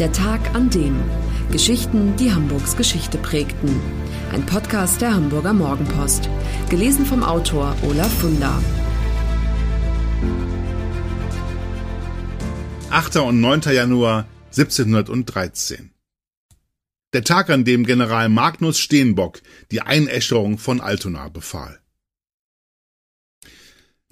Der Tag an dem. Geschichten, die Hamburgs Geschichte prägten. Ein Podcast der Hamburger Morgenpost. Gelesen vom Autor Olaf Funder. 8. und 9. Januar 1713. Der Tag, an dem General Magnus Steenbock die Einäscherung von Altona befahl.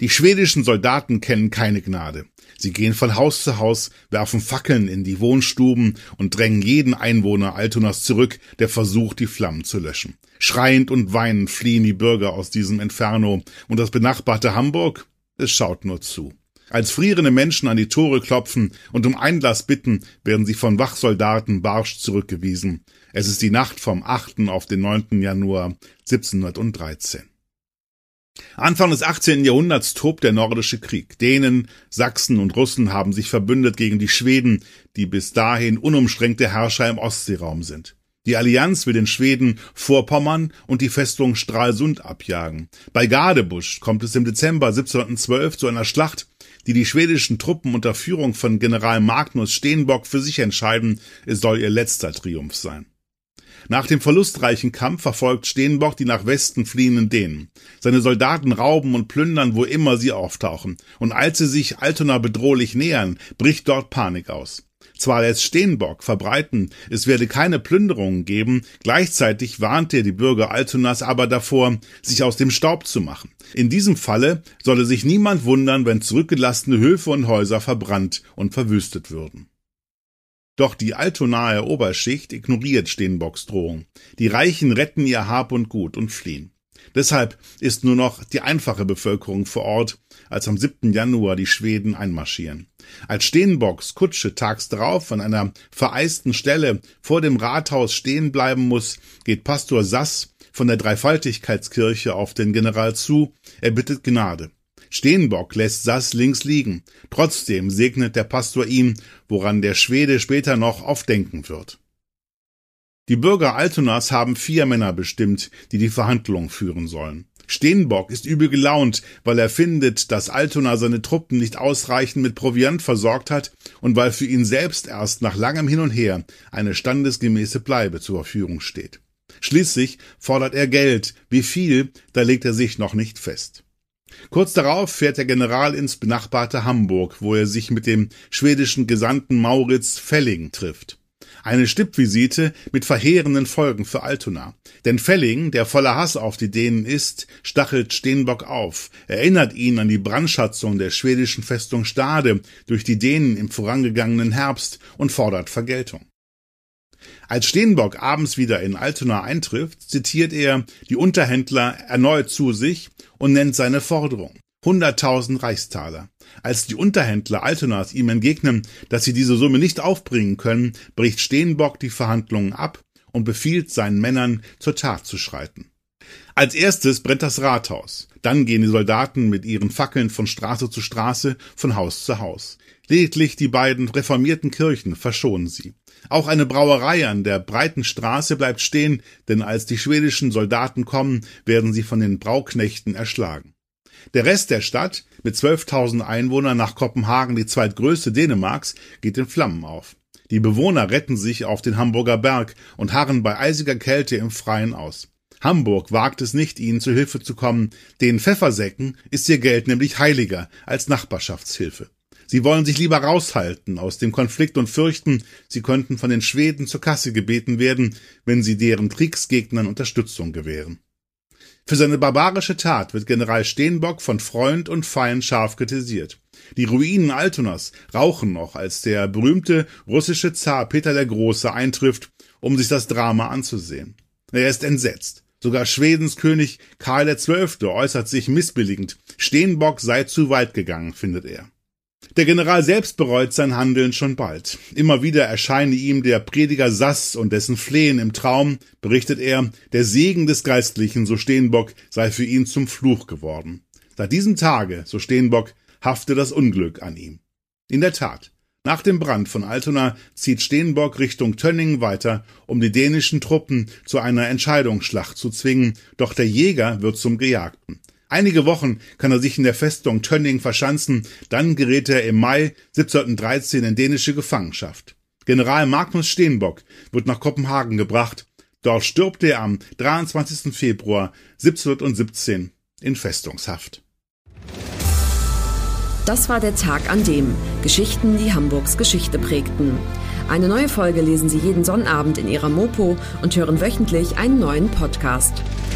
Die schwedischen Soldaten kennen keine Gnade. Sie gehen von Haus zu Haus, werfen Fackeln in die Wohnstuben und drängen jeden Einwohner Altonas zurück, der versucht, die Flammen zu löschen. Schreiend und weinend fliehen die Bürger aus diesem Inferno, und das benachbarte Hamburg, es schaut nur zu. Als frierende Menschen an die Tore klopfen und um Einlass bitten, werden sie von Wachsoldaten barsch zurückgewiesen. Es ist die Nacht vom 8. auf den 9. Januar 1713. Anfang des 18. Jahrhunderts tobt der nordische Krieg. Dänen, Sachsen und Russen haben sich verbündet gegen die Schweden, die bis dahin unumschränkte Herrscher im Ostseeraum sind. Die Allianz will den Schweden Vorpommern und die Festung Stralsund abjagen. Bei Gadebusch kommt es im Dezember 1712 zu einer Schlacht, die die schwedischen Truppen unter Führung von General Magnus Steenbock für sich entscheiden, es soll ihr letzter Triumph sein. Nach dem verlustreichen Kampf verfolgt Steenbock die nach Westen fliehenden Dänen. Seine Soldaten rauben und plündern, wo immer sie auftauchen. Und als sie sich Altona bedrohlich nähern, bricht dort Panik aus. Zwar lässt Steenbock verbreiten, es werde keine Plünderungen geben, gleichzeitig warnt er die Bürger Altonas aber davor, sich aus dem Staub zu machen. In diesem Falle solle sich niemand wundern, wenn zurückgelassene Höfe und Häuser verbrannt und verwüstet würden. Doch die altonahe Oberschicht ignoriert Steenbocks Drohung. Die Reichen retten ihr Hab und Gut und fliehen. Deshalb ist nur noch die einfache Bevölkerung vor Ort, als am 7. Januar die Schweden einmarschieren. Als Steenbocks Kutsche tags darauf an einer vereisten Stelle vor dem Rathaus stehen bleiben muss, geht Pastor Sass von der Dreifaltigkeitskirche auf den General zu, er bittet Gnade. Steenbock lässt Sass links liegen. Trotzdem segnet der Pastor ihn, woran der Schwede später noch oft denken wird. Die Bürger Altonas haben vier Männer bestimmt, die die Verhandlungen führen sollen. Steenbock ist übel gelaunt, weil er findet, dass Altona seine Truppen nicht ausreichend mit Proviant versorgt hat und weil für ihn selbst erst nach langem Hin und Her eine standesgemäße Bleibe zur Verfügung steht. Schließlich fordert er Geld. Wie viel, da legt er sich noch nicht fest. Kurz darauf fährt der General ins benachbarte Hamburg, wo er sich mit dem schwedischen Gesandten Mauritz Felling trifft. Eine Stippvisite mit verheerenden Folgen für Altona. Denn Felling, der voller Hass auf die Dänen ist, stachelt Steenbock auf, erinnert ihn an die Brandschatzung der schwedischen Festung Stade durch die Dänen im vorangegangenen Herbst und fordert Vergeltung. Als Steenbock abends wieder in Altona eintrifft, zitiert er die Unterhändler erneut zu sich und nennt seine Forderung. 100.000 Reichstaler. Als die Unterhändler Altonas ihm entgegnen, dass sie diese Summe nicht aufbringen können, bricht Steenbock die Verhandlungen ab und befiehlt seinen Männern, zur Tat zu schreiten. Als erstes brennt das Rathaus. Dann gehen die Soldaten mit ihren Fackeln von Straße zu Straße, von Haus zu Haus. Lediglich die beiden reformierten Kirchen verschonen sie. Auch eine Brauerei an der breiten Straße bleibt stehen, denn als die schwedischen Soldaten kommen, werden sie von den Brauknechten erschlagen. Der Rest der Stadt, mit 12.000 Einwohnern nach Kopenhagen die zweitgrößte Dänemarks, geht in Flammen auf. Die Bewohner retten sich auf den Hamburger Berg und harren bei eisiger Kälte im Freien aus. Hamburg wagt es nicht, ihnen zu Hilfe zu kommen. Den Pfeffersäcken ist ihr Geld nämlich heiliger als Nachbarschaftshilfe. Sie wollen sich lieber raushalten aus dem Konflikt und fürchten, sie könnten von den Schweden zur Kasse gebeten werden, wenn sie deren Kriegsgegnern Unterstützung gewähren. Für seine barbarische Tat wird General Steenbock von Freund und Feind scharf kritisiert. Die Ruinen Altonas rauchen noch, als der berühmte russische Zar Peter der Große eintrifft, um sich das Drama anzusehen. Er ist entsetzt. Sogar Schwedens König Karl XII. äußert sich missbilligend. Steenbock sei zu weit gegangen, findet er. Der General selbst bereut sein Handeln schon bald. Immer wieder erscheine ihm der Prediger Sass und dessen Flehen im Traum, berichtet er, der Segen des Geistlichen, so Steenbock, sei für ihn zum Fluch geworden. Seit diesem Tage, so Steenbock, hafte das Unglück an ihm. In der Tat, nach dem Brand von Altona zieht Steenbock Richtung Tönning weiter, um die dänischen Truppen zu einer Entscheidungsschlacht zu zwingen, doch der Jäger wird zum Gejagten. Einige Wochen kann er sich in der Festung Tönning verschanzen, dann gerät er im Mai 1713 in dänische Gefangenschaft. General Magnus Steenbock wird nach Kopenhagen gebracht. Dort stirbt er am 23. Februar 1717 in Festungshaft. Das war der Tag an dem Geschichten, die Hamburgs Geschichte prägten. Eine neue Folge lesen Sie jeden Sonnabend in Ihrer Mopo und hören wöchentlich einen neuen Podcast.